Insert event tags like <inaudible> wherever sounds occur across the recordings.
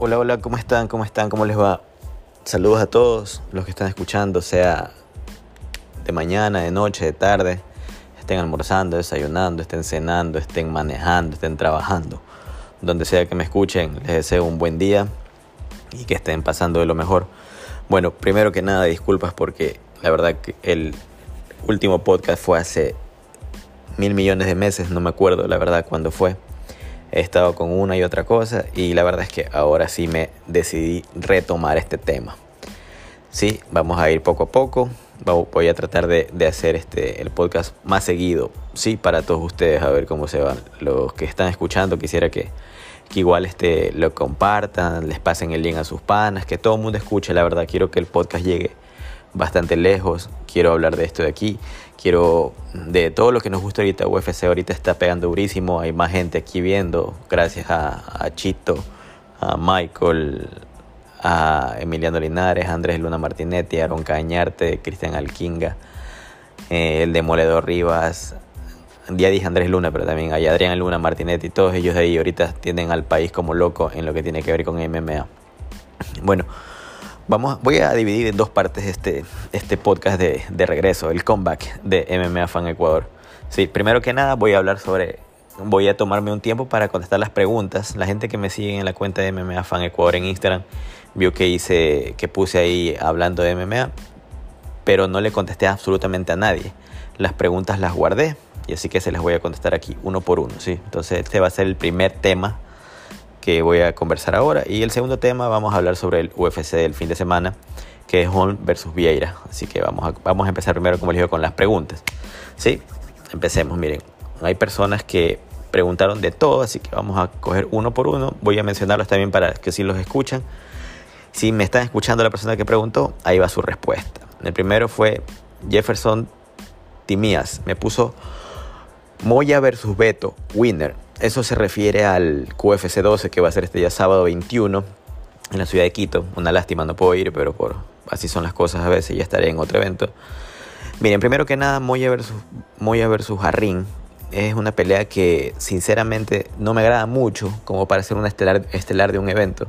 Hola, hola, ¿cómo están? ¿Cómo están? ¿Cómo les va? Saludos a todos los que están escuchando, sea de mañana, de noche, de tarde, estén almorzando, desayunando, estén cenando, estén manejando, estén trabajando. Donde sea que me escuchen, les deseo un buen día y que estén pasando de lo mejor. Bueno, primero que nada, disculpas porque la verdad que el último podcast fue hace mil millones de meses, no me acuerdo la verdad cuándo fue he estado con una y otra cosa y la verdad es que ahora sí me decidí retomar este tema. Sí, vamos a ir poco a poco. Voy a tratar de, hacer este, el podcast más seguido, sí, para todos ustedes, a ver cómo se van. Los que están escuchando, quisiera que, que igual este, lo compartan, les pasen el link a sus panas, que todo el mundo escuche, la verdad. Quiero que el podcast llegue bastante lejos. Quiero hablar de esto de aquí. Quiero de todo lo que nos gusta ahorita. UFC ahorita está pegando durísimo. Hay más gente aquí viendo. Gracias a, Chito, a Michael, a Emiliano Linares, a Andrés Luna Martinetti, Aaron Cañarte, Cristian Alquinga, eh, el Demoledor Rivas. Ya dije Andrés Luna, pero también hay Adrián Luna Martinetti. Todos ellos de ahí ahorita tienen al país como loco en lo que tiene que ver con MMA. Bueno. Vamos, voy a dividir en dos partes este, este podcast de, de regreso, el comeback de MMA Fan Ecuador. Sí, primero que nada voy a hablar sobre, voy a tomarme un tiempo para contestar las preguntas. La gente que me sigue en la cuenta de MMA Fan Ecuador en Instagram vio que hice, que puse ahí hablando de MMA, pero no le contesté absolutamente a nadie. Las preguntas las guardé y así que se las voy a contestar aquí uno por uno. ¿sí? Entonces este va a ser el primer tema que voy a conversar ahora. Y el segundo tema vamos a hablar sobre el UFC del fin de semana, que es Holm versus Vieira. Así que vamos a, vamos a empezar primero, como les digo, con las preguntas. ¿Sí? Empecemos, miren. Hay personas que preguntaron de todo, así que vamos a coger uno por uno. Voy a mencionarlos también para que si los escuchan. Si me están escuchando la persona que preguntó, ahí va su respuesta. El primero fue Jefferson Timías. Me puso Moya versus Beto, winner. Eso se refiere al QFC 12 que va a ser este día sábado 21 en la ciudad de Quito. Una lástima, no puedo ir, pero por así son las cosas a veces, ya estaré en otro evento. Miren, primero que nada, Moya versus, Moya versus Jarrín es una pelea que sinceramente no me agrada mucho como para ser una estelar, estelar de un evento.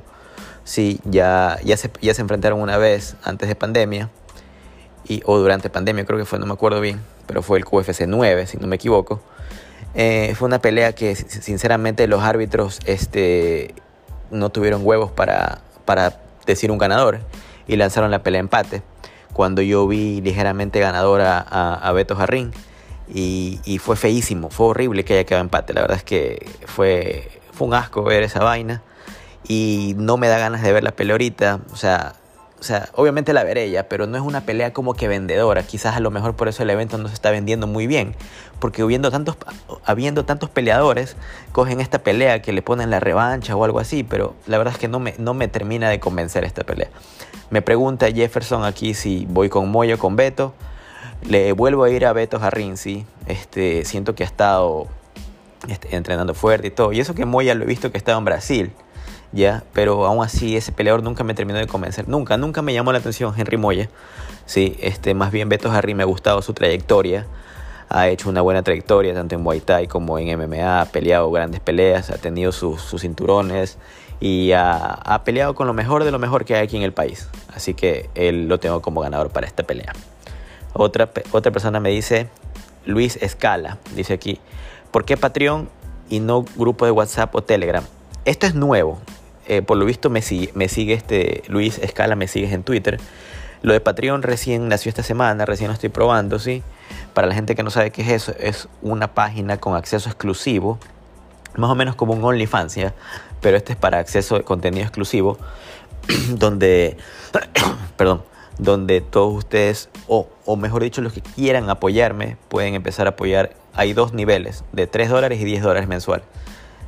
Sí, ya, ya, se, ya se enfrentaron una vez antes de pandemia, y, o durante pandemia creo que fue, no me acuerdo bien, pero fue el QFC 9, si no me equivoco. Eh, fue una pelea que sinceramente los árbitros este, no tuvieron huevos para, para decir un ganador y lanzaron la pelea empate. Cuando yo vi ligeramente ganadora a, Beto Jarrín y, y, fue feísimo, fue horrible que haya quedado empate. La verdad es que fue, fue un asco ver esa vaina y no me da ganas de ver la pelea ahorita. O sea, o sea, obviamente la veré pero no es una pelea como que vendedora. Quizás a lo mejor por eso el evento no se está vendiendo muy bien. Porque habiendo tantos, habiendo tantos peleadores, cogen esta pelea que le ponen la revancha o algo así. Pero la verdad es que no me, no me termina de convencer esta pelea. Me pregunta Jefferson aquí si voy con Moyo o con Beto. Le vuelvo a ir a Beto Jarrín, sí. Este, siento que ha estado este, entrenando fuerte y todo. Y eso que Moya lo he visto que ha estado en Brasil ya, pero aún así ese peleador nunca me terminó de convencer, nunca, nunca me llamó la atención Henry Moya, sí, este, más bien Beto Harry me ha gustado su trayectoria, ha hecho una buena trayectoria tanto en Muay Thai como en MMA, ha peleado grandes peleas, ha tenido sus, cinturones y ha, peleado con lo mejor de lo mejor que hay aquí en el país, así que él lo tengo como ganador para esta pelea. Otra, otra persona me dice, Luis Escala, dice aquí, ¿por qué Patreon y no grupo de WhatsApp o Telegram? Esto es nuevo, eh, por lo visto me sigue, me sigue este Luis Escala, me sigues en Twitter. Lo de Patreon recién nació esta semana, recién lo estoy probando, ¿sí? Para la gente que no sabe qué es eso, es una página con acceso exclusivo, más o menos como un OnlyFans, ¿ya? Pero este es para acceso de contenido exclusivo, <clears throat> donde, <clears throat> perdón, donde todos ustedes, o, o mejor dicho, los que quieran apoyarme, pueden empezar a apoyar. Hay dos niveles, de 3 dólares y 10 dólares mensual.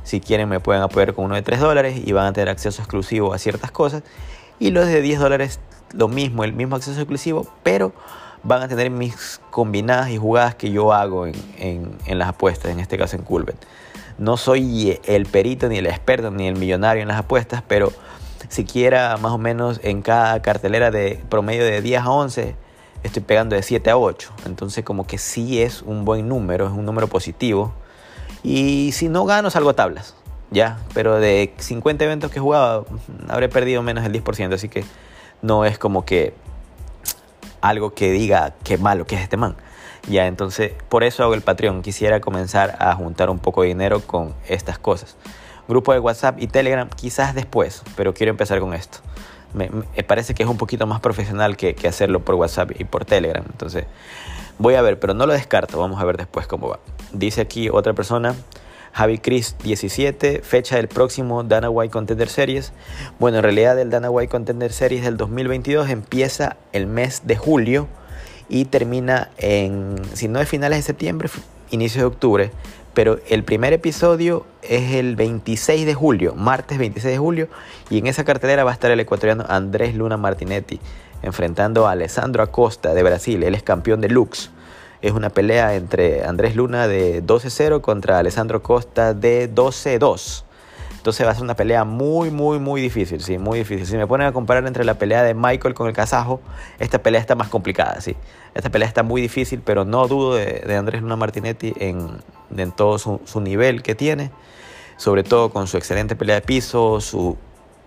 Si quieren me pueden apoyar con uno de 3 dólares y van a tener acceso exclusivo a ciertas cosas. Y los de 10 dólares lo mismo, el mismo acceso exclusivo, pero van a tener mis combinadas y jugadas que yo hago en, las apuestas, en este caso en Culbet. No soy el perito, ni el experto, ni el millonario en las apuestas, pero siquiera más o menos en cada cartelera de promedio de 10 a 11 estoy pegando de 7 a 8. Entonces como que sí es un buen número, es un número positivo y si no gano, salgo a tablas. ya, pero de 50 eventos que he jugado, habré perdido menos del 10%, así que no es como que algo que diga qué malo que es este man. Ya, entonces por eso hago el Patreon. Quisiera comenzar a juntar un poco de dinero con estas cosas. Grupo de WhatsApp y Telegram quizás después, pero quiero empezar con esto. Me, parece que es un poquito más profesional que, hacerlo por WhatsApp y por Telegram. Entonces voy a ver, pero no lo descarto. Vamos a ver después cómo va. Dice aquí otra persona. Javi Chris 17, fecha del próximo Dana White Contender Series. Bueno, en realidad el Dana White Contender Series del 2022 empieza el mes de julio y termina en, si no es finales de septiembre, inicios de octubre. Pero el primer episodio es el 26 de julio, martes 26 de julio, y en esa cartelera va a estar el ecuatoriano Andrés Luna Martinetti enfrentando a Alessandro Acosta de Brasil. Él es campeón de Lux. Es una pelea entre Andrés Luna de 12-0 contra Alessandro Costa de 12-2. Entonces va a ser una pelea muy, muy, muy difícil, sí, muy difícil. Si me ponen a comparar entre la pelea de Michael con el kazajo, esta pelea está más complicada, sí. Esta pelea está muy difícil, pero no dudo de, Andrés Luna Martinetti en, todo su, su, nivel que tiene, sobre todo con su excelente pelea de piso, su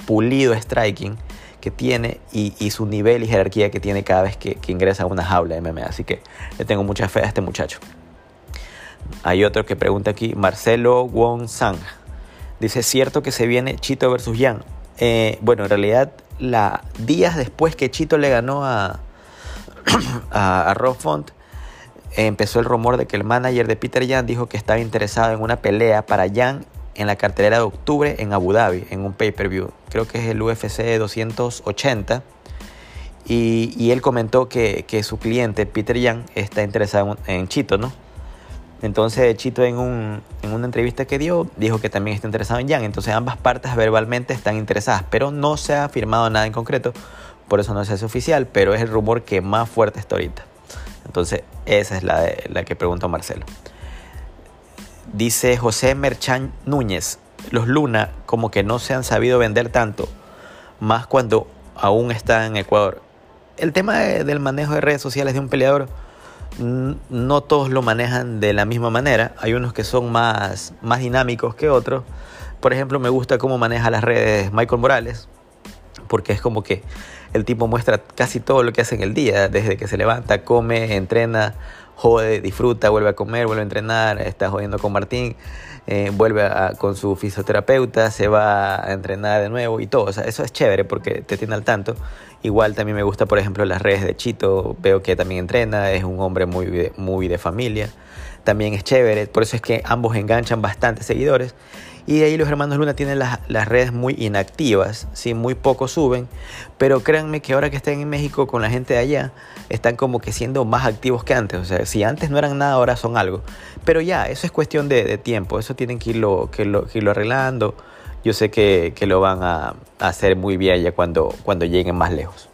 pulido striking que tiene y, su nivel y jerarquía que tiene cada vez que, ingresa a una jaula de MMA. Así que le tengo mucha fe a este muchacho. Hay otro que pregunta aquí, Marcelo Wong Sang. Dice, ¿cierto que se viene Chito versus Yang? Eh, bueno, en realidad, la, días después que Chito le ganó a, <clears throat> a, a Rob Font, empezó el rumor de que el manager de Peter Yang dijo que estaba interesado en una pelea para Yang en la cartelera de octubre en Abu Dhabi, en un pay-per-view. Creo que es el UFC 280. Y, y él comentó que, que, su cliente, Peter Yang, está interesado en, Chito, ¿no? Entonces Chito en, un, en, una entrevista que dio dijo que también está interesado en Yang. Entonces ambas partes verbalmente están interesadas, pero no se ha firmado nada en concreto. Por eso no se hace oficial, pero es el rumor que más fuerte está ahorita. Entonces esa es la, de, la que preguntó Marcelo. Dice José Merchan Núñez, los Luna como que no se han sabido vender tanto, más cuando aún están en Ecuador. El tema de, del manejo de redes sociales de un peleador, no todos lo manejan de la misma manera. Hay unos que son más, más dinámicos que otros. Por ejemplo, me gusta cómo maneja las redes Michael Morales, porque es como que el tipo muestra casi todo lo que hace en el día, desde que se levanta, come, entrena, jode, disfruta, vuelve a comer, vuelve a entrenar, está jodiendo con Martín, eh, vuelve con su fisioterapeuta, se va a entrenar de nuevo y todo. O sea, eso es chévere porque te tiene al tanto. Igual también me gusta, por ejemplo, las redes de Chito, veo que también entrena, es un hombre muy, muy de familia. También es chévere, por eso es que ambos enganchan bastantes seguidores. Y de ahí los hermanos Luna tienen las, las, redes muy inactivas, ¿sí? muy poco suben, pero créanme que ahora que están en México con la gente de allá, están como que siendo más activos que antes. O sea, si antes no eran nada, ahora son algo. Pero ya, eso es cuestión de, tiempo, eso tienen que irlo, que lo, que irlo arreglando. Yo sé que, que lo van a, a, hacer muy bien ya cuando, cuando lleguen más lejos.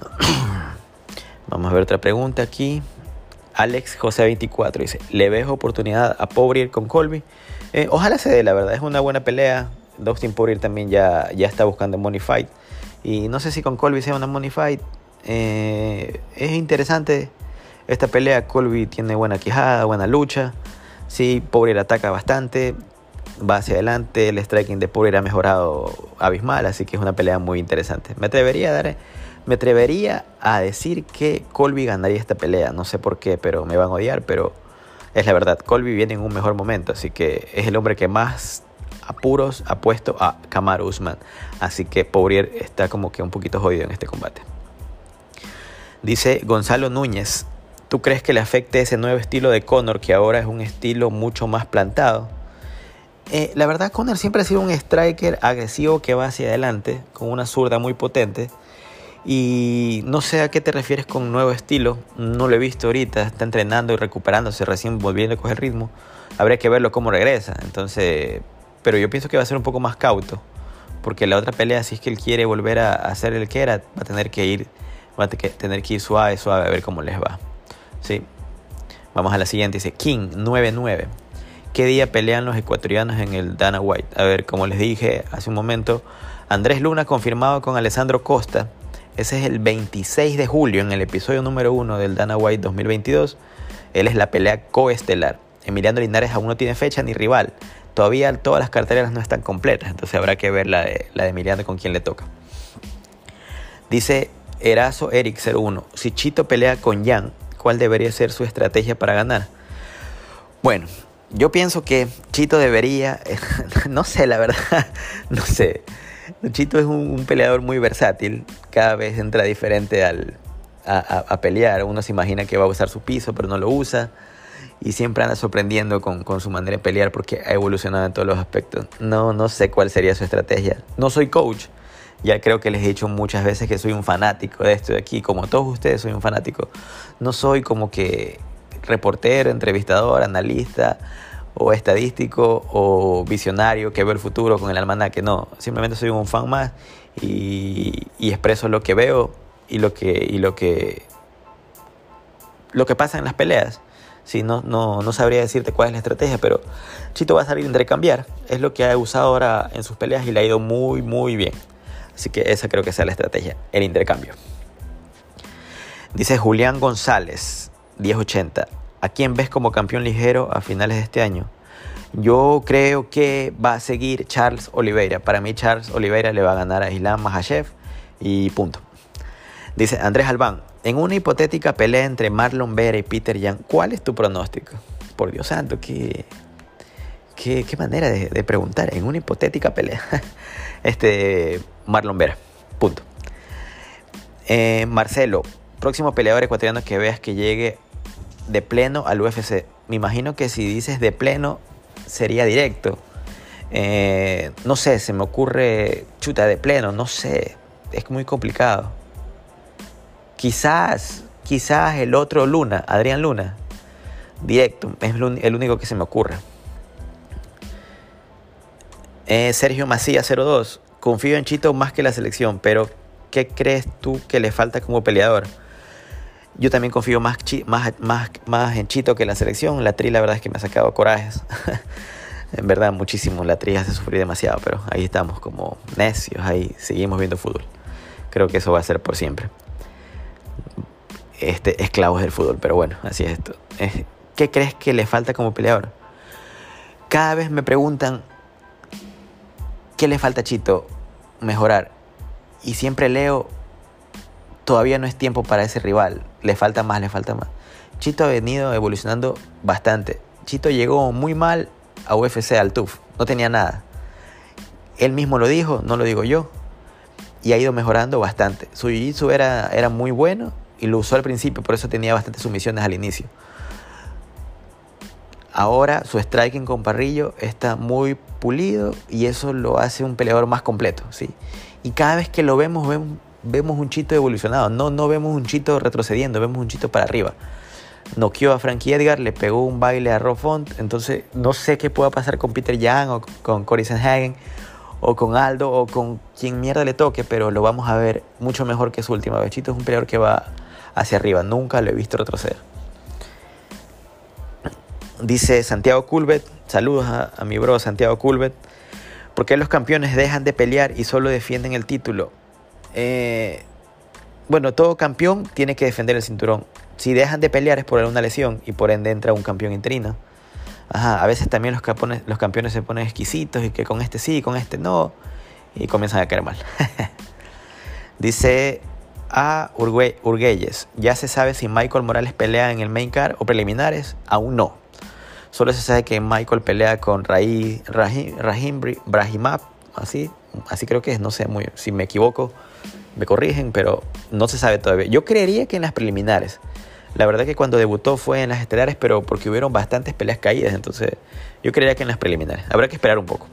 <coughs> Vamos a ver otra pregunta aquí. Alex José 24 dice, ¿le ves oportunidad a Pobrier con Colby? Eh, ojalá se dé, la verdad, es una buena pelea. Dustin Poirier también ya, ya está buscando Money Fight. Y no sé si con Colby sea una Money Fight. Eh, es interesante esta pelea. Colby tiene buena quijada, buena lucha. Sí, Poirier ataca bastante. Va hacia adelante. El striking de Poirier ha mejorado abismal. Así que es una pelea muy interesante. Me atrevería a dar... Me atrevería a decir que Colby ganaría esta pelea. No sé por qué, pero me van a odiar. Pero es la verdad, Colby viene en un mejor momento, así que es el hombre que más apuros ha puesto a Kamaru Usman. Así que Poirier está como que un poquito jodido en este combate. Dice Gonzalo Núñez, ¿tú crees que le afecte ese nuevo estilo de Conor que ahora es un estilo mucho más plantado? Eh, la verdad, Conor siempre ha sido un striker agresivo que va hacia adelante, con una zurda muy potente. Y no sé a qué te refieres con nuevo estilo, no lo he visto ahorita, está entrenando y recuperándose, recién volviendo a coger ritmo. Habría que verlo cómo regresa. Entonces, pero yo pienso que va a ser un poco más cauto, porque la otra pelea, si es que él quiere volver a hacer el que era, va a tener que ir, va a tener que ir suave, suave a ver cómo les va. Sí. Vamos a la siguiente, dice King 99. ¿Qué día pelean los ecuatorianos en el Dana White? A ver, como les dije hace un momento, Andrés Luna confirmado con Alessandro Costa ese es el 26 de julio en el episodio número 1 del Dana White 2022. Él es la pelea coestelar. Emiliano Linares aún no tiene fecha ni rival. todavía todas las carteras no están completas, entonces habrá que ver la de, la Emiliano con quién le toca. Dice Erazo Eric 01, si Chito pelea con Jan, ¿cuál debería ser su estrategia para ganar? Bueno, yo pienso que Chito debería, <laughs> no sé la verdad, <laughs> no sé. Chito es un, peleador muy versátil, cada vez entra diferente al, a, pelear. Uno se imagina que va a usar su piso, pero no lo usa. Y siempre anda sorprendiendo con, con, su manera de pelear porque ha evolucionado en todos los aspectos. No, no sé cuál sería su estrategia. No soy coach. Ya creo que les he dicho muchas veces que soy un fanático de esto de aquí. Como todos ustedes, soy un fanático. No soy como que reportero, entrevistador, analista o estadístico o visionario que ve el futuro con el almanaque. No, simplemente soy un fan más y, expreso lo que veo y lo que, y lo que, lo que pasa en las peleas. Sí, no, no, no sabría decirte cuál es la estrategia, pero Chito va a salir a intercambiar. Es lo que ha usado ahora en sus peleas y le ha ido muy, muy bien. Así que esa creo que sea la estrategia, el intercambio. Dice Julián González. 1080. ¿A quién ves como campeón ligero a finales de este año? Yo creo que va a seguir Charles Oliveira. Para mí Charles Oliveira le va a ganar a Islam Mahashev y punto. Dice Andrés Albán, en una hipotética pelea entre Marlon Vera y Peter Young, ¿cuál es tu pronóstico? Por Dios santo, qué, qué, manera de, preguntar. En una hipotética pelea. <laughs> este, Marlon Vera, punto. Eh, Marcelo, próximo peleador ecuatoriano que veas que llegue de pleno al UFC. Me imagino que si dices de pleno sería directo. Eh, no sé, se me ocurre chuta de pleno, no sé. Es muy complicado. Quizás, quizás el otro Luna, Adrián Luna. Directo, es el único que se me ocurre. Eh, Sergio Macías 02. Confío en Chito más que la selección, pero ¿qué crees tú que le falta como peleador? Yo también confío más, más, más, más en Chito que en la selección. La Tri, la verdad es que me ha sacado corajes. <laughs> en verdad, muchísimo. La Tri hace sufrir demasiado, pero ahí estamos como necios, ahí seguimos viendo fútbol. Creo que eso va a ser por siempre. Este, esclavos del fútbol, pero bueno, así es esto. ¿Qué crees que le falta como peleador? Cada vez me preguntan, ¿qué le falta a Chito mejorar? Y siempre leo todavía no es tiempo para ese rival. Le falta más, le falta más. Chito ha venido evolucionando bastante. Chito llegó muy mal a UFC, al TUF. No tenía nada. Él mismo lo dijo, no lo digo yo. Y ha ido mejorando bastante. Su jiu-jitsu era, era muy bueno y lo usó al principio, por eso tenía bastantes sumisiones al inicio. Ahora su striking con Parrillo está muy pulido y eso lo hace un peleador más completo, ¿sí? Y cada vez que lo vemos, vemos vemos un Chito evolucionado, no, no vemos un Chito retrocediendo, vemos un Chito para arriba. Noqueó a Frankie Edgar, le pegó un baile a Rob Font, entonces no sé qué pueda pasar con Peter Young o con Cory Sanhagen o con Aldo o con quien mierda le toque, pero lo vamos a ver mucho mejor que su última vez. Chito es un peleador que va hacia arriba, nunca lo he visto retroceder. Dice Santiago Culbet, saludos a, mi bro Santiago Culbet. ¿Por qué los campeones dejan de pelear y solo defienden el título? Eh, bueno, todo campeón tiene que defender el cinturón. Si dejan de pelear es por una lesión y por ende entra un campeón interino. Ajá, a veces también los campeones, los campeones se ponen exquisitos y que con este sí, con este no, y comienzan a caer mal. <laughs> Dice a Urguelles, ya se sabe si Michael Morales pelea en el main card o preliminares, aún no. Solo se sabe que Michael pelea con Rahim, Rahim Brahimab, así, así creo que es, no sé, muy, si me equivoco, me corrigen, pero no se sabe todavía. Yo creería que en las preliminares. La verdad que cuando debutó fue en las estelares, pero porque hubieron bastantes peleas caídas, entonces yo creería que en las preliminares. Habrá que esperar un poco.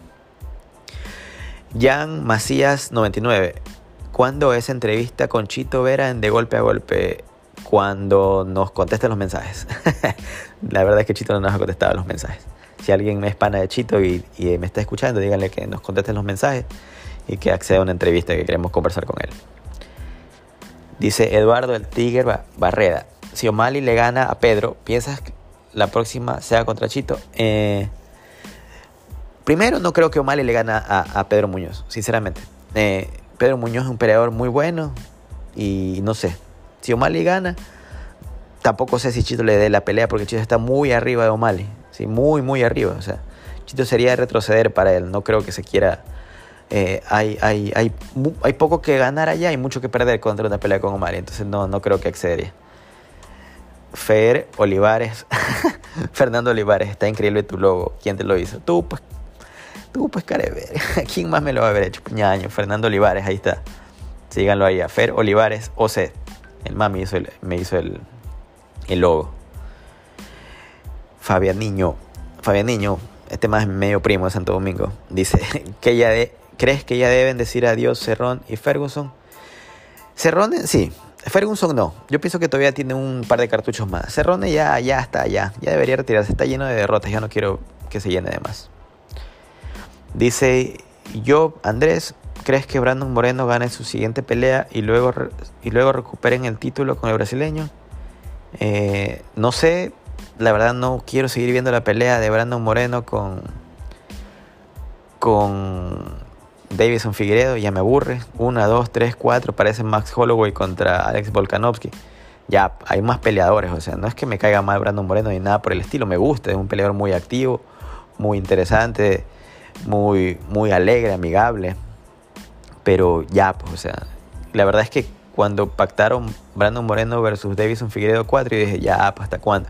Jan Macías 99. ¿Cuándo es entrevista con Chito Vera en De Golpe a Golpe? Cuando nos contesten los mensajes. <laughs> la verdad es que Chito no nos ha contestado los mensajes. Si alguien me es pana de Chito y, y me está escuchando, díganle que nos contesten los mensajes y que acceda a una entrevista que queremos conversar con él. Dice Eduardo el Tiger Barreda. Si O'Malley le gana a Pedro, ¿piensas que la próxima sea contra Chito? Eh, primero, no creo que O'Malley le gana a, Pedro Muñoz, sinceramente. Eh, Pedro Muñoz es un peleador muy bueno y no sé. Si O'Malley gana, tampoco sé si Chito le dé la pelea porque Chito está muy arriba de O'Malley. Sí, muy, muy arriba. O sea, Chito sería retroceder para él. No creo que se quiera. Eh, hay, hay, hay, hay, poco que ganar allá y mucho que perder contra una pelea con Omar. Entonces no, no creo que accedería. Fer Olivares. <laughs> Fernando Olivares, está increíble tu logo. ¿Quién te lo hizo? Tú, pues. Tú, pues, carever. <laughs> ¿Quién más me lo va a haber hecho? Puñaño. Fernando Olivares, ahí está. Síganlo ahí. Fer Olivares, OC. El mami hizo me hizo el, el logo. Fabián Niño. Fabián Niño, este más medio primo de Santo Domingo, dice <laughs> que ya de, ¿crees que ya deben decir adiós Cerrón y Ferguson? Cerrón, sí. Ferguson no. Yo pienso que todavía tiene un par de cartuchos más. Cerrón ya, ya está, ya. Ya debería retirarse. Está lleno de derrotas. Ya no quiero que se llene de más. Dice yo, Andrés, ¿crees que Brandon Moreno gane su siguiente pelea y luego, y luego recuperen el título con el brasileño? Eh, no sé, la verdad no quiero seguir viendo la pelea de Brandon Moreno con, con Davison Figueredo, ya me aburre. Una, dos, tres, cuatro, parece Max Holloway contra Alex Volkanovski. Ya hay más peleadores, o sea, no es que me caiga mal Brandon Moreno ni nada por el estilo, me gusta, es un peleador muy activo, muy interesante, muy, muy alegre, amigable. Pero ya, pues, o sea, la verdad es que cuando pactaron Brandon Moreno versus Davison Figueredo 4, y dije, ya, pues, ¿hasta cuándo?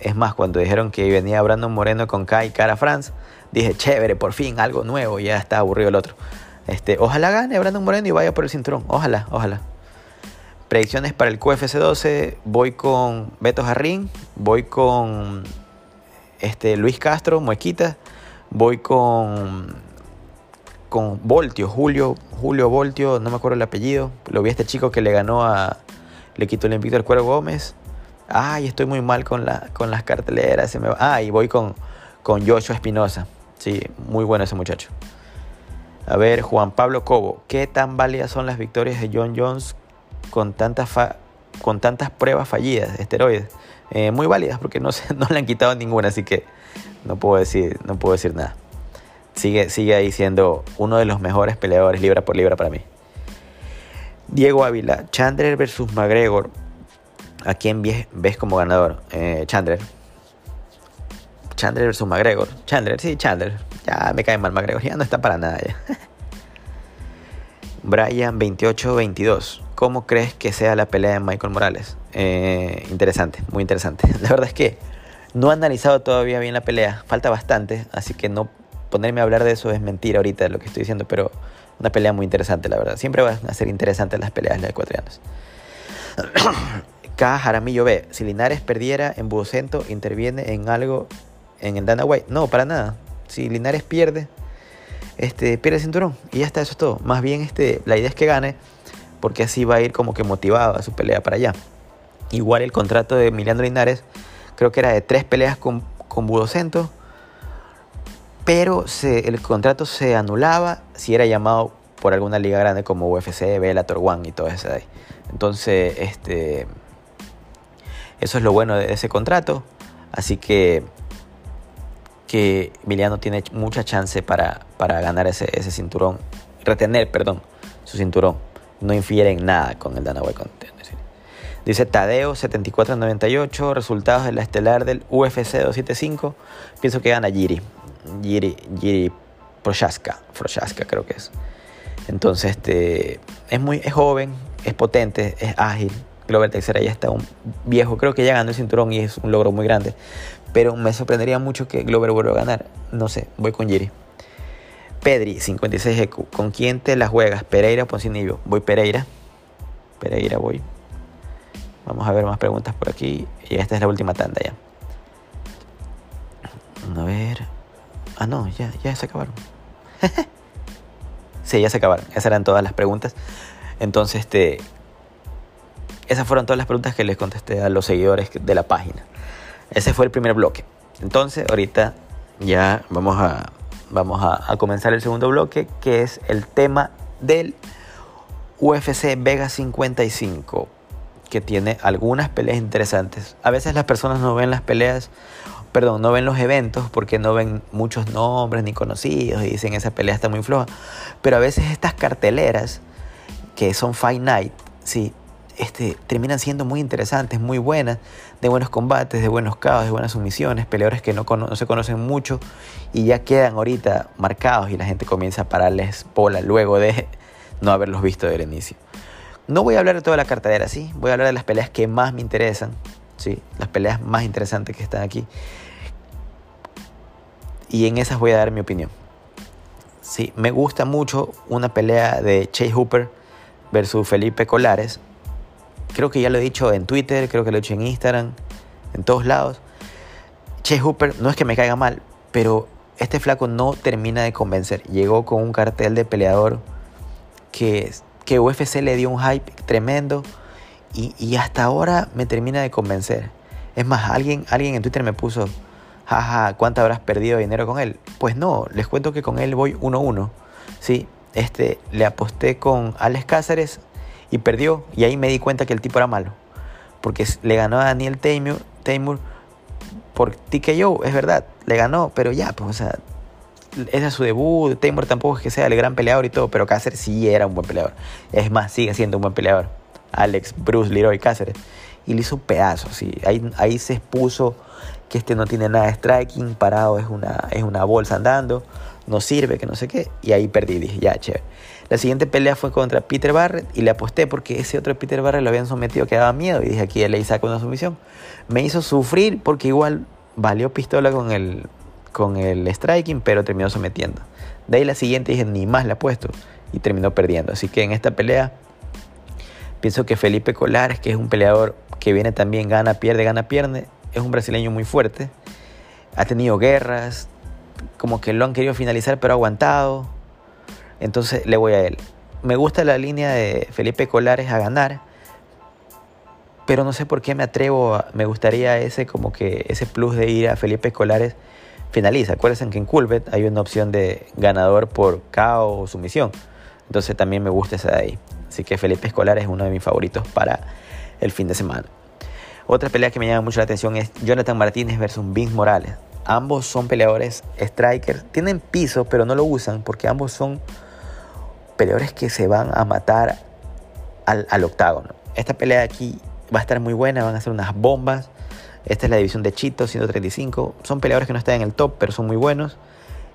Es más, cuando dijeron que venía Brandon Moreno con Kai Cara France, dije, chévere, por fin, algo nuevo, ya está aburrido el otro. Este, ojalá gane Brandon Moreno y vaya por el cinturón, ojalá, ojalá. Predicciones para el QFC 12, voy con Beto Jarrín, voy con este, Luis Castro, Muequita, voy con, con Voltio, Julio, Julio Voltio, no me acuerdo el apellido, lo vi a este chico que le ganó a, le quitó el invicto al Cuero Gómez, ay, estoy muy mal con, la, con las carteleras. Se me Ah, y voy con, con Joshua Espinosa. Sí, muy bueno ese muchacho. A ver, Juan Pablo Cobo, ¿qué tan válidas son las victorias de John Jones con tantas, con tantas pruebas fallidas de esteroides? Eh, muy válidas porque no, se, <laughs> no le han quitado ninguna, así que no puedo decir, no puedo decir nada. Sigue, sigue ahí siendo uno de los mejores peleadores libra por libra para mí. Diego Ávila, Chandler versus McGregor. ¿A quién ves como ganador? Eh, Chandler. Chandler versus McGregor. Chandler, sí, Chandler. Ya me cae mal McGregor, ya no está para nada ya. <laughs> Brian 28-22. ¿Cómo crees que sea la pelea de Michael Morales? Eh, interesante, muy interesante. <laughs> La verdad es que no he analizado todavía bien la pelea. Falta bastante, así que no ponerme a hablar de eso es mentira ahorita de lo que estoy diciendo, pero una pelea muy interesante, la verdad. Siempre van a ser interesantes las peleas de los ecuatorianos. <clears throat> K. Jaramillo B. Si Linares perdiera en Bucento, ¿interviene en algo en el Dana White? No, para nada. Si Linares pierde, este, pierde el cinturón. Y ya está, eso es todo. Más bien este, la idea es que gane, porque así va a ir como que motivado a su pelea para allá. Igual el contrato de Emiliano Linares, creo que era de tres peleas con, con Budocento, pero se, el contrato se anulaba si era llamado por alguna liga grande como UFC, Bellator One y todo eso de ahí. Entonces, este, eso es lo bueno de ese contrato. Así que, que Emiliano tiene mucha chance para, para ganar ese, ese, cinturón. Retener, perdón, su cinturón. No infiere en nada con el Dana White Dice Tadeo 7498, resultados de la estelar del UFC 275. Pienso que gana Giri. Giri, Giri Prochaska, Prochaska creo que es. Entonces, este, es muy es joven, es potente, es ágil, Glover Teixeira ya está un viejo, creo que ya ganó el cinturón y es un logro muy grande. Pero me sorprendería mucho que Glover vuelva a ganar. No sé, voy con Jiri. Pedri, 56 EQ. ¿Con quién te la juegas? ¿Pereira o Poncinibio? Voy Pereira. Pereira voy. Vamos a ver más preguntas por aquí. Y esta es la última tanda ya. A ver. Ah, no, ya, ya se acabaron. <laughs> sí, ya se acabaron. Esas eran todas las preguntas. Entonces, este, esas fueron todas las preguntas que les contesté a los seguidores de la página. Ese fue el primer bloque. Entonces, ahorita ya vamos a, vamos a, comenzar el segundo bloque, que es el tema del UFC Vega 55, que tiene algunas peleas interesantes. A veces las personas no ven las peleas, perdón, no ven los eventos porque no ven muchos nombres ni conocidos y dicen esa pelea está muy floja. Pero a veces estas carteleras, que son Fight Night, sí, este, terminan siendo muy interesantes, muy buenas, de buenos combates, de buenos caos, de buenas sumisiones, peleadores que no, se conocen mucho y ya quedan ahorita marcados y la gente comienza a pararles bola luego de <laughs> no haberlos visto del inicio. No voy a hablar de toda la cartera, sí, voy a hablar de las peleas que más me interesan, sí, las peleas más interesantes que están aquí. Y en esas voy a dar mi opinión. Sí, me gusta mucho una pelea de Chase Hooper versus Felipe Colares. Creo que ya lo he dicho en Twitter, creo que lo he dicho en Instagram, en todos lados. Chase Hooper no es que me caiga mal, pero este flaco no termina de convencer. Llegó con un cartel de peleador que, que UFC le dio un hype tremendo y, y hasta ahora me termina de convencer. Es más, alguien, alguien en Twitter me puso, jaja, ¿cuánto habrás perdido dinero con él? Pues no, les cuento que con él voy 1-1. Sí, este, le aposté con Alex Cáceres y perdió. Y ahí me di cuenta que el tipo era malo. Porque le ganó a Daniel Taymor, Taymor por TKO, es verdad, le ganó, pero ya, pues, o sea, ese es su debut. Taymor tampoco es que sea el gran peleador y todo, pero Cáceres sí era un buen peleador. Es más, sigue siendo un buen peleador. Alex, Bruce, Leroy Cáceres. Y le hizo un pedazo, sí. Ahí, ahí se expuso que este no tiene nada de striking, parado es una, es una bolsa andando, no sirve, que no sé qué, y ahí perdí, dije, ya, chévere. La siguiente pelea fue contra Peter Barrett y le aposté porque ese otro Peter Barrett lo habían sometido que daba miedo y dije, aquí le saco una sumisión. Me hizo sufrir porque igual valió pistola con el, con el striking, pero terminó sometiendo. De ahí la siguiente dije, ni más le apuesto y terminó perdiendo. Así que en esta pelea pienso que Felipe Colares, que es un peleador que viene también gana, pierde, gana, pierde, es un brasileño muy fuerte. Ha tenido guerras, como que lo han querido finalizar, pero ha aguantado. Entonces le voy a él. Me gusta la línea de Felipe Colares a ganar, pero no sé por qué me atrevo, me gustaría ese como que ese plus de ir a Felipe Colares finaliza. Acuérdense que en Culbet hay una opción de ganador por KO o sumisión. Entonces también me gusta esa de ahí. Así que Felipe Escolar es uno de mis favoritos para el fin de semana. Otra pelea que me llama mucho la atención es Jonathan Martínez versus Vince Morales. Ambos son peleadores strikers. Tienen piso, pero no lo usan porque ambos son peleadores que se van a matar al, octágono. Esta pelea aquí va a estar muy buena, van a ser unas bombas. Esta es la división de Chito, 135. Son peleadores que no están en el top, pero son muy buenos.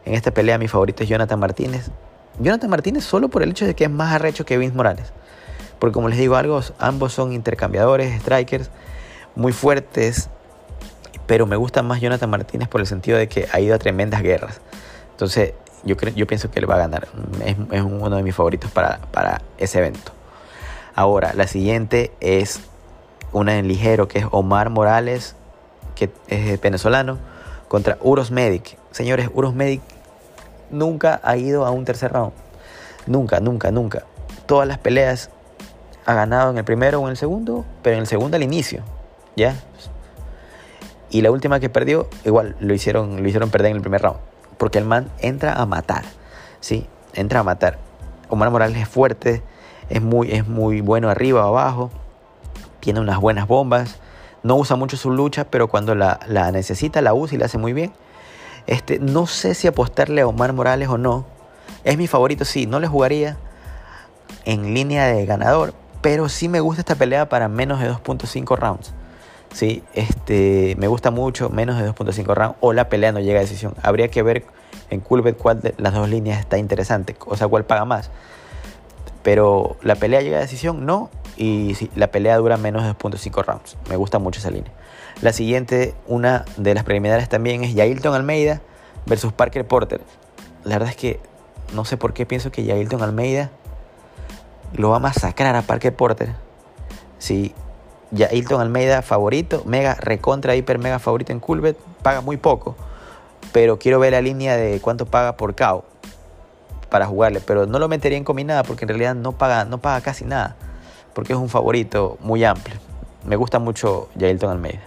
En esta pelea mi favorito es Jonathan Martínez. Jonathan Martínez solo por el hecho de que es más arrecho que Vince Morales. Porque como les digo algo, ambos son intercambiadores, strikers muy fuertes, pero me gusta más Jonathan Martínez por el sentido de que ha ido a tremendas guerras. Entonces, yo, creo, yo pienso que él va a ganar. Es, uno de mis favoritos para, para, ese evento. Ahora, la siguiente es una en ligero, que es Omar Morales, que es venezolano, contra Uros Medic. Señores, Uros Medic nunca ha ido a un tercer round. Nunca, nunca, nunca. Todas las peleas ha ganado en el primero o en el segundo, pero en el segundo al inicio. ¿Ya? Y la última que perdió, igual lo hicieron, lo hicieron perder en el primer round. Porque el man entra a matar. ¿Sí? Entra a matar. Omar Morales es fuerte, es muy, es muy bueno arriba abajo. Tiene unas buenas bombas. No usa mucho su lucha, pero cuando la, la necesita, la usa y la hace muy bien. Este, no sé si apostarle a Omar Morales o no. Es mi favorito, sí. No le jugaría en línea de ganador, pero sí me gusta esta pelea para menos de 2.5 rounds. Sí, este, me gusta mucho menos de 2.5 rounds o la pelea no llega a decisión. Habría que ver en Coolbet cuál de las dos líneas está interesante, o sea, cuál paga más. Pero la pelea llega a decisión, no, y si la pelea dura menos de 2.5 rounds. Me gusta mucho esa línea. La siguiente, una de las preliminares también es Yailton Almeida versus Parker Porter. La verdad es que no sé por qué pienso que Yailton Almeida lo va a masacrar a Parker Porter. Sí, ya Hilton Almeida favorito, mega recontra hiper mega favorito en Culbet, paga muy poco, pero quiero ver la línea de cuánto paga por KO para jugarle, pero no lo metería en combinada porque en realidad no paga, no paga casi nada, porque es un favorito muy amplio. Me gusta mucho Yailton Almeida.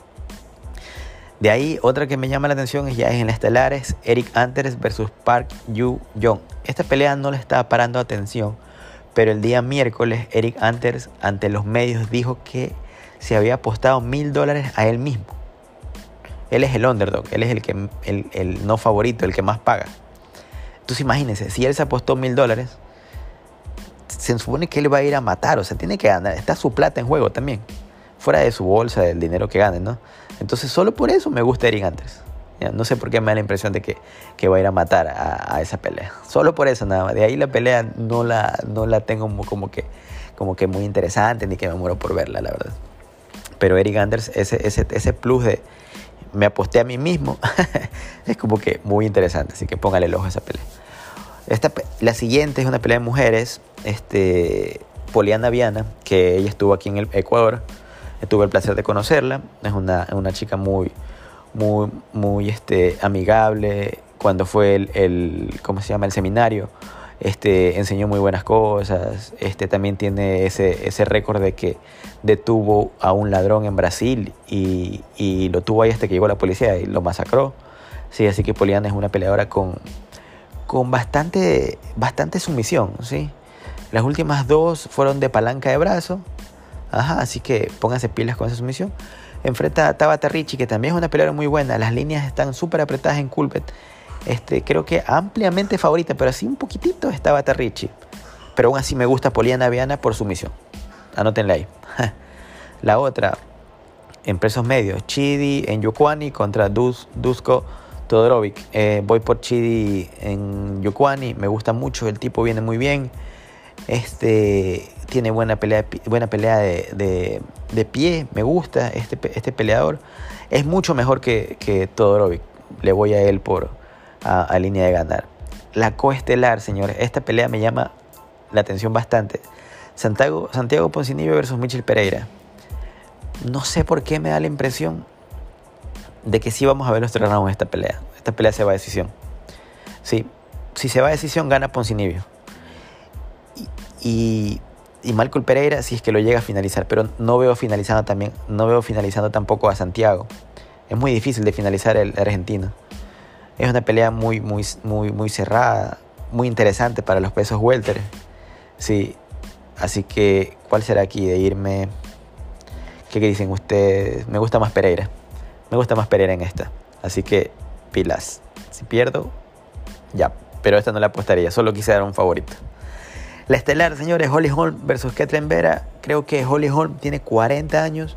De ahí, otra que me llama la atención es ya es en estelares, Eric Anters versus Park Yu Jong. Esta pelea no le estaba parando atención, pero el día miércoles Eric Anters ante los medios dijo que se había apostado mil dólares a él mismo. Él es el underdog, él es el, que, el, no favorito, el que más paga. Entonces imagínense, si él se apostó mil dólares, se supone que él va a ir a matar, o sea, tiene que ganar, está su plata en juego también, fuera de su bolsa, del dinero que gane, ¿no? Entonces solo por eso me gusta Eric Anders. No sé por qué me da la impresión de que, que va a ir a matar a, esa pelea. Solo por eso nada más. De ahí la pelea no la, no la tengo como que, como que muy interesante ni que me muero por verla, la verdad. Pero Eric Anders, ese, ese, ese plus de me aposté a mí mismo, <laughs> es como que muy interesante. Así que póngale el ojo a esa pelea. Esta, la siguiente es una pelea de mujeres, este, Poliana Viana, que ella estuvo aquí en el Ecuador. Tuve el placer de conocerla. Es una, una chica muy, muy, muy este, amigable. Cuando fue el, el, ¿cómo se llama? el seminario, este, enseñó muy buenas cosas. Este, también tiene ese, ese récord de que detuvo a un ladrón en Brasil y, y, lo tuvo ahí hasta que llegó la policía y lo masacró. Sí, así que Poliana es una peleadora con, con bastante, bastante sumisión, ¿sí? Las últimas dos fueron de palanca de brazo. Ajá, así que pónganse pilas con esa sumisión. Enfrenta a Tabata Ricci, que también es una peleadora muy buena. Las líneas están súper apretadas en Culpet. Este, creo que ampliamente favorita, pero así un poquitito es Tabata Ricci. Pero aún así me gusta Poliana Viana por sumisión. Anótenla ahí. <laughs> La otra, en pesos medios, Chidi en Yukwani contra Dus, Dusko Todorovic. Eh, voy por Chidi en Yukwani, me gusta mucho, el tipo viene muy bien. Este tiene buena pelea, buena pelea de, pie, me gusta este, este peleador. Es mucho mejor que Todorovic. Le voy a él por a, línea de ganar. La coestelar, señores, esta pelea me llama la atención bastante. Santiago, Santiago Poncinibio versus Michel Pereira. No sé por qué me da la impresión de que sí vamos a ver nuestro round en esta pelea. Esta pelea se va a decisión. Sí, si se va a decisión, gana Poncinibio. Y, y, y Pereira, si es que lo llega a finalizar, pero no veo finalizando también, no veo finalizando tampoco a Santiago. Es muy difícil de finalizar el argentino. Es una pelea muy, muy, muy, muy cerrada, muy interesante para los pesos welter. Sí, así que, ¿cuál será aquí de irme? ¿Qué dicen ustedes? Me gusta más Pereira. Me gusta más Pereira en esta. Así que pilas. Si pierdo, ya. Pero esta no la apostaría. Solo quise dar un favorito. La estelar, señores, Holly Holm versus Ketren Vera. Creo que Holly Holm tiene 40 años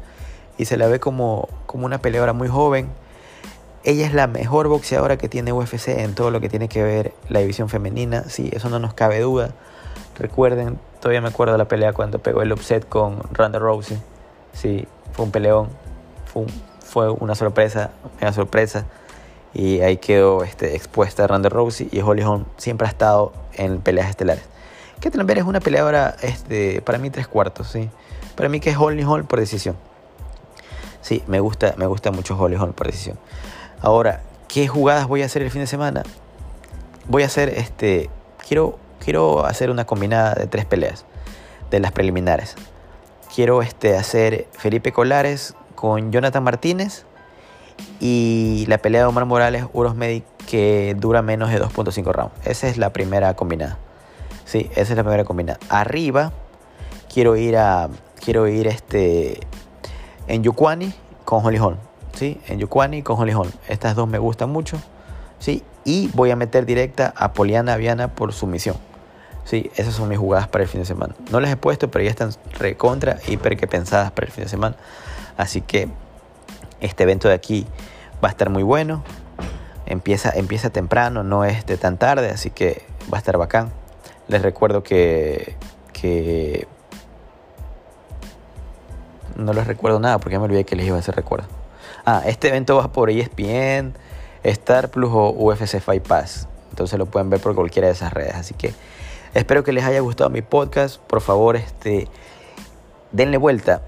y se la ve como, como una peleadora muy joven. Ella es la mejor boxeadora que tiene UFC en todo lo que tiene que ver la división femenina. Sí, eso no nos cabe duda. Recuerden, todavía me acuerdo de la pelea cuando pegó el upset con Ronda Rousey. Sí, fue un peleón. Fue un, fue una sorpresa, una sorpresa. Y ahí quedó este, expuesta Ronda Rousey y Holly Holm siempre ha estado en peleas estelares. Que también es una peleadora, este, para mí tres cuartos, ¿sí? Para mí que es Holly Holm por decisión. Sí, me gusta, me gusta mucho Holly Holm por decisión. Ahora, ¿qué jugadas voy a hacer el fin de semana? Voy a hacer, este, quiero, quiero hacer una combinada de tres peleas, de las preliminares. Quiero este, hacer Felipe Colares con Jonathan Martínez y la pelea de Omar Morales, Uros Medic, que dura menos de 2.5 rounds. Esa es la primera combinada. Sí, esa es la primera combinada. Arriba quiero ir a quiero ir este en Yukwani con Holly Holm, ¿sí? En Yukwani con Holly Holm. Estas dos me gustan mucho, ¿sí? Y voy a meter directa a Poliana Viana por sumisión. Sí, esas son mis jugadas para el fin de semana. No las he puesto, pero ya están recontra, hiper que pensadas para el fin de semana. Así que este evento de aquí va a estar muy bueno. Empieza, empieza temprano, no es de tan tarde, así que va a estar bacán. Les recuerdo que, que no les recuerdo nada porque me olvidé que les iba a hacer recuerdo. Ah, este evento va por ESPN, Star Plus o UFC Fight Pass. Entonces lo pueden ver por cualquiera de esas redes. Así que espero que les haya gustado mi podcast. Por favor, este, denle vuelta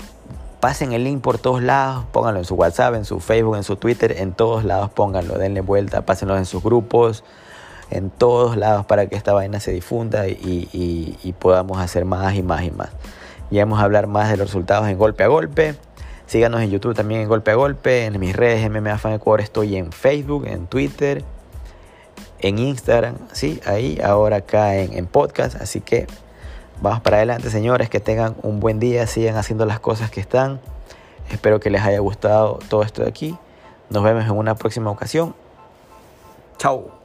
pasen el link por todos lados, pónganlo en su WhatsApp, en su Facebook, en su Twitter, en todos lados pónganlo, denle vuelta, pásenlo en sus grupos, en todos lados para que esta vaina se difunda y, podamos hacer más y más y más. Ya vamos a hablar más de los resultados en golpe a golpe. Síganos en YouTube también en golpe a golpe. En mis redes MMA Fan Ecuador estoy en Facebook, en Twitter, en Instagram, sí, ahí, ahora acá en, en podcast. Así que Vamos para adelante, señores, que tengan un buen día, sigan haciendo las cosas que están. Espero que les haya gustado todo esto de aquí. Nos vemos en una próxima ocasión. Chao.